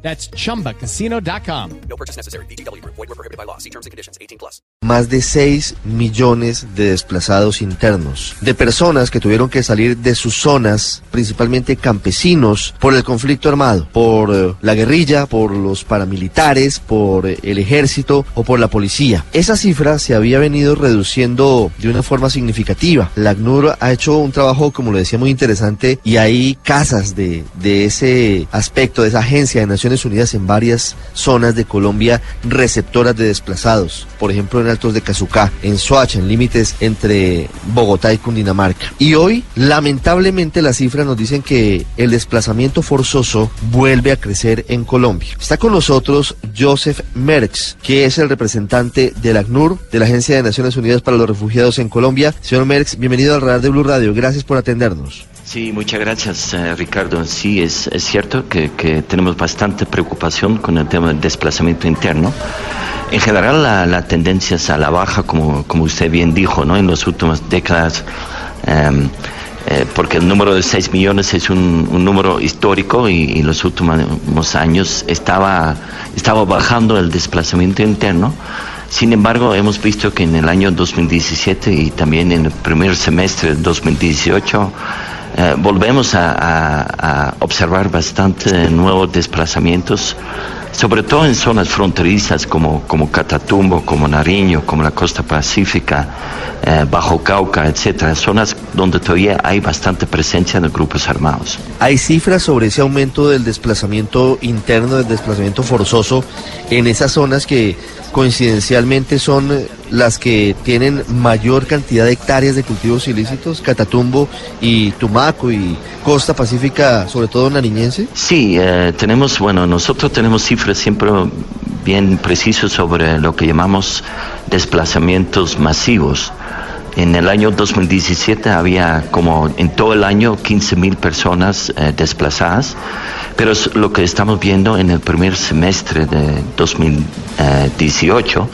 That's chumbacasino.com. No purchase necessary. BGW. Void were prohibited by law. See terms and conditions. 18 plus. más de 6 millones de desplazados internos, de personas que tuvieron que salir de sus zonas, principalmente campesinos, por el conflicto armado, por eh, la guerrilla, por los paramilitares, por eh, el ejército o por la policía. Esa cifra se había venido reduciendo de una forma significativa. La ACNUR ha hecho un trabajo, como lo decía, muy interesante y hay casas de, de ese aspecto, de esa agencia de Naciones Unidas en varias zonas de Colombia receptoras de desplazados. Por ejemplo, en Altos de Cazucá, en Soacha, en límites entre Bogotá y Cundinamarca. Y hoy, lamentablemente, las cifras nos dicen que el desplazamiento forzoso vuelve a crecer en Colombia. Está con nosotros Joseph Merckx, que es el representante del ACNUR, de la Agencia de Naciones Unidas para los Refugiados en Colombia. Señor Merckx, bienvenido al radar de Blue Radio. Gracias por atendernos. Sí, muchas gracias, eh, Ricardo. Sí, es, cierto que, tenemos bastante preocupación con el tema del desplazamiento interno. En general, la, tendencia es a la baja, como, como usted bien dijo, ¿no? En las últimas décadas, em, eh, porque el número de 6 millones es un, número histórico y, y los últimos años estaba, estaba bajando el desplazamiento interno. Sin embargo, hemos visto que en el año 2017 y también en el primer semestre de 2018, eh, volvemos a, a- a observar bastante nuevos desplazamientos, sobre todo en zonas fronterizas como, como Catatumbo, como Nariño, como la costa pacífica, eh, Bajo Cauca, etcétera, zonas donde todavía hay bastante presencia de grupos armados. ¿Hay cifras sobre ese aumento del desplazamiento interno, del desplazamiento forzoso en esas zonas que coincidencialmente son eh, las que tienen mayor cantidad de hectáreas de cultivos ilícitos? Catatumbo y Tumaco y Costa Pacífica, sobre todo nariñense. Sí, eh, tenemos, bueno, nosotros tenemos cifras siempre bien precisas sobre lo que llamamos desplazamientos masivos. En el año 2017 había como en todo el año 15 mil personas eh, desplazadas, pero lo que estamos viendo en el primer semestre de 2018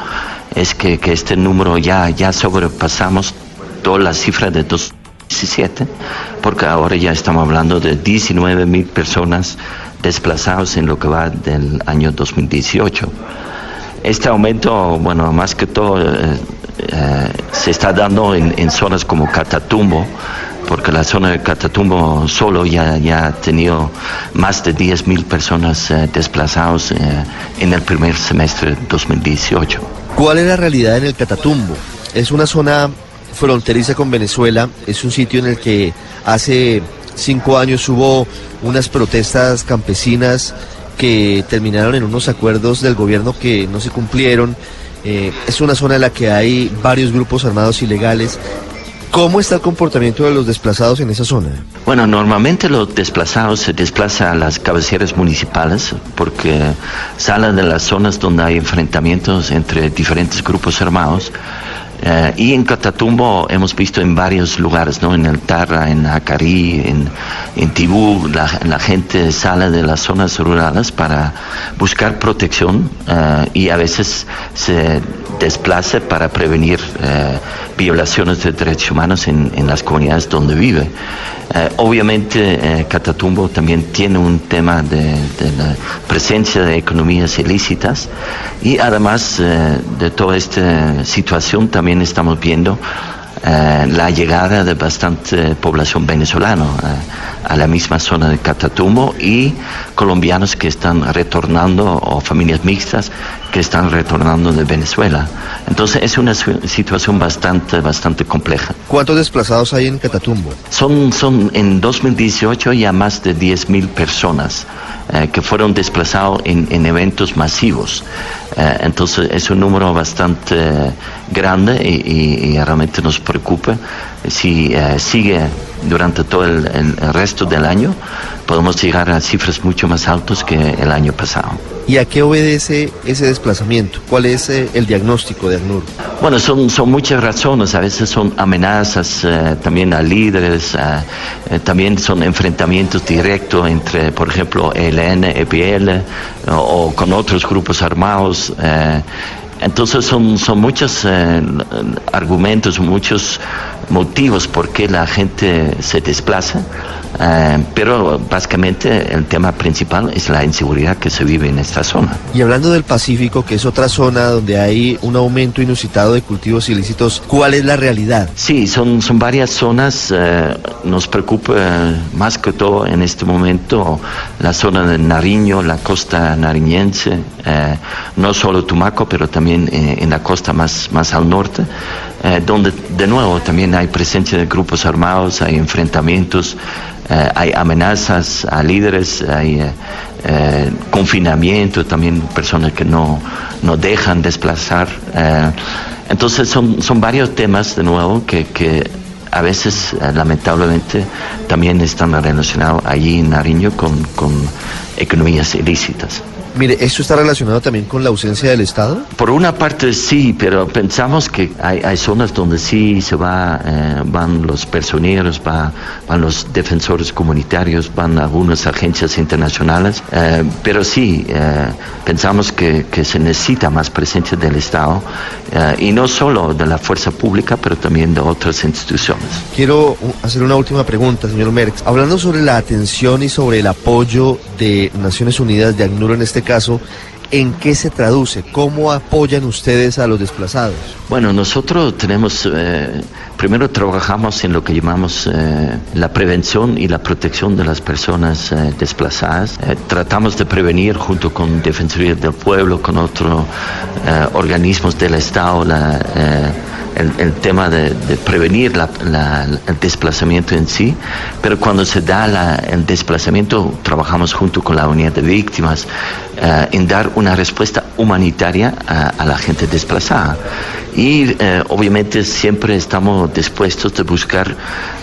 es que, que este número ya, ya sobrepasamos toda la cifra de 2017, porque ahora ya estamos hablando de 19 mil personas desplazadas en lo que va del año 2018. Este aumento, bueno, más que todo eh, eh, se está dando en, zonas como Catatumbo, porque la zona de Catatumbo solo ya, ya ha tenido más de 10 mil personas eh, desplazadas eh, en el primer semestre de 2018. ¿Cuál es la realidad en el Catatumbo? Es una zona fronteriza con Venezuela, es un sitio en el que hace cinco años hubo unas protestas campesinas que terminaron en unos acuerdos del gobierno que no se cumplieron. Eh, es una zona en la que hay varios grupos armados ilegales. ¿Cómo está el comportamiento de los desplazados en esa zona? Bueno, normalmente los desplazados se desplazan a las cabeceras municipales porque salen de las zonas donde hay enfrentamientos entre diferentes grupos armados. Eh, y en Catatumbo hemos visto en varios lugares, ¿no? En el Tarra, en Acarí, en, en Tibú, la, la gente sale de las zonas rurales para buscar protección eh, y a veces se desplaza para prevenir eh, violaciones de derechos humanos en, en las comunidades donde vive. Eh, obviamente eh, Catatumbo también tiene un tema de, la presencia de economías ilícitas y además eh, de toda esta situación también estamos viendo la llegada de bastante población venezolana a la misma zona de Catatumbo y colombianos que están retornando o familias mixtas que están retornando de Venezuela. Entonces es una situación bastante, bastante compleja. ¿Cuántos desplazados hay en Catatumbo? Son, son en 2018 ya más de 10.000 personas eh, que fueron desplazados en, en eventos masivos. Eh, entonces es un número bastante eh, grande y, y- y realmente nos preocupa. Si eh, sigue durante todo el, el- el resto del año, podemos llegar a cifras mucho más altas que el año pasado. ¿Y a qué obedece ese desplazamiento? ¿Cuál es eh, el diagnóstico de ACNUR? Bueno, son, son muchas razones, a veces son amenazas eh, también a líderes, también son enfrentamientos directos entre, por ejemplo, ELN, EPL o, o con otros grupos armados. Entonces son, son muchos eh, argumentos, muchos motivos por qué la gente se desplaza, eh, pero básicamente el tema principal es la inseguridad que se vive en esta zona. Y hablando del Pacífico, que es otra zona donde hay un aumento inusitado de cultivos ilícitos, ¿cuál es la realidad? Sí, son, son varias zonas. Eh, nos preocupa más que todo en este momento la zona de Nariño, la costa nariñense, no solo Tumaco, pero también en la costa más, más al norte, donde de nuevo también hay presencia de grupos armados, hay enfrentamientos, eh, hay amenazas a líderes, hay eh, eh, confinamiento, también personas que no, no dejan desplazar. entonces son, son varios temas de nuevo que, que a veces lamentablemente también están relacionados allí en Nariño con, con economías ilícitas. Mire, ¿esto está relacionado también con la ausencia del Estado? Por una parte sí, pero pensamos que hay, hay zonas donde sí se va, eh, van los personeros, va, van los defensores comunitarios, van algunas agencias internacionales, eh, pero sí, eh, pensamos que, que, se necesita más presencia del Estado y no solo de la fuerza pública, pero también de otras instituciones. Quiero hacer una última pregunta, señor Merckx. Hablando sobre la atención y sobre el apoyo de Naciones Unidas de ACNUR en este caso, ¿en qué se traduce? ¿Cómo apoyan ustedes a los desplazados? Bueno, nosotros tenemos, eh, primero trabajamos en lo que llamamos eh, la prevención y la protección de las personas eh, desplazadas. Tratamos de prevenir junto con Defensoría del Pueblo, con otros organismos del Estado, la el, tema de, prevenir la, el desplazamiento en sí, pero cuando se da la, el desplazamiento trabajamos junto con la unidad de víctimas uh, en dar una respuesta humanitaria a la gente desplazada. Y uh, obviamente siempre estamos dispuestos de buscar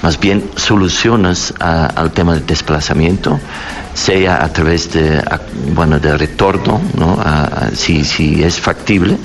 más bien soluciones a, al tema del desplazamiento sea a través de, bueno, de retorno, ¿no? Si, si es factible,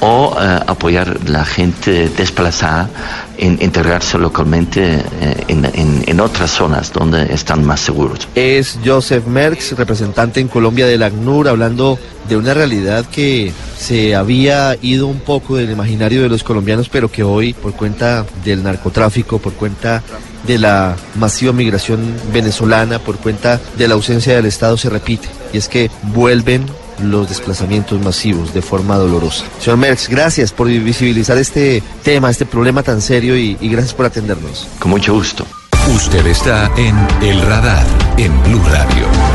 o uh, apoyar la gente desplazada en integrarse localmente eh, en, en, en, otras zonas donde están más seguros. Es Joseph Merckx, representante en Colombia del ACNUR, hablando de una realidad que se había ido un poco del imaginario de los colombianos, pero que hoy, por cuenta del narcotráfico, por cuenta de la masiva migración venezolana, por cuenta de la ausencia del Estado, se repite. Y es que vuelven los desplazamientos masivos de forma dolorosa. Señor Merckx, gracias por visibilizar este tema, este problema tan serio y, y gracias por atendernos. Con mucho gusto. Usted está en El Radar, en Blue Radio.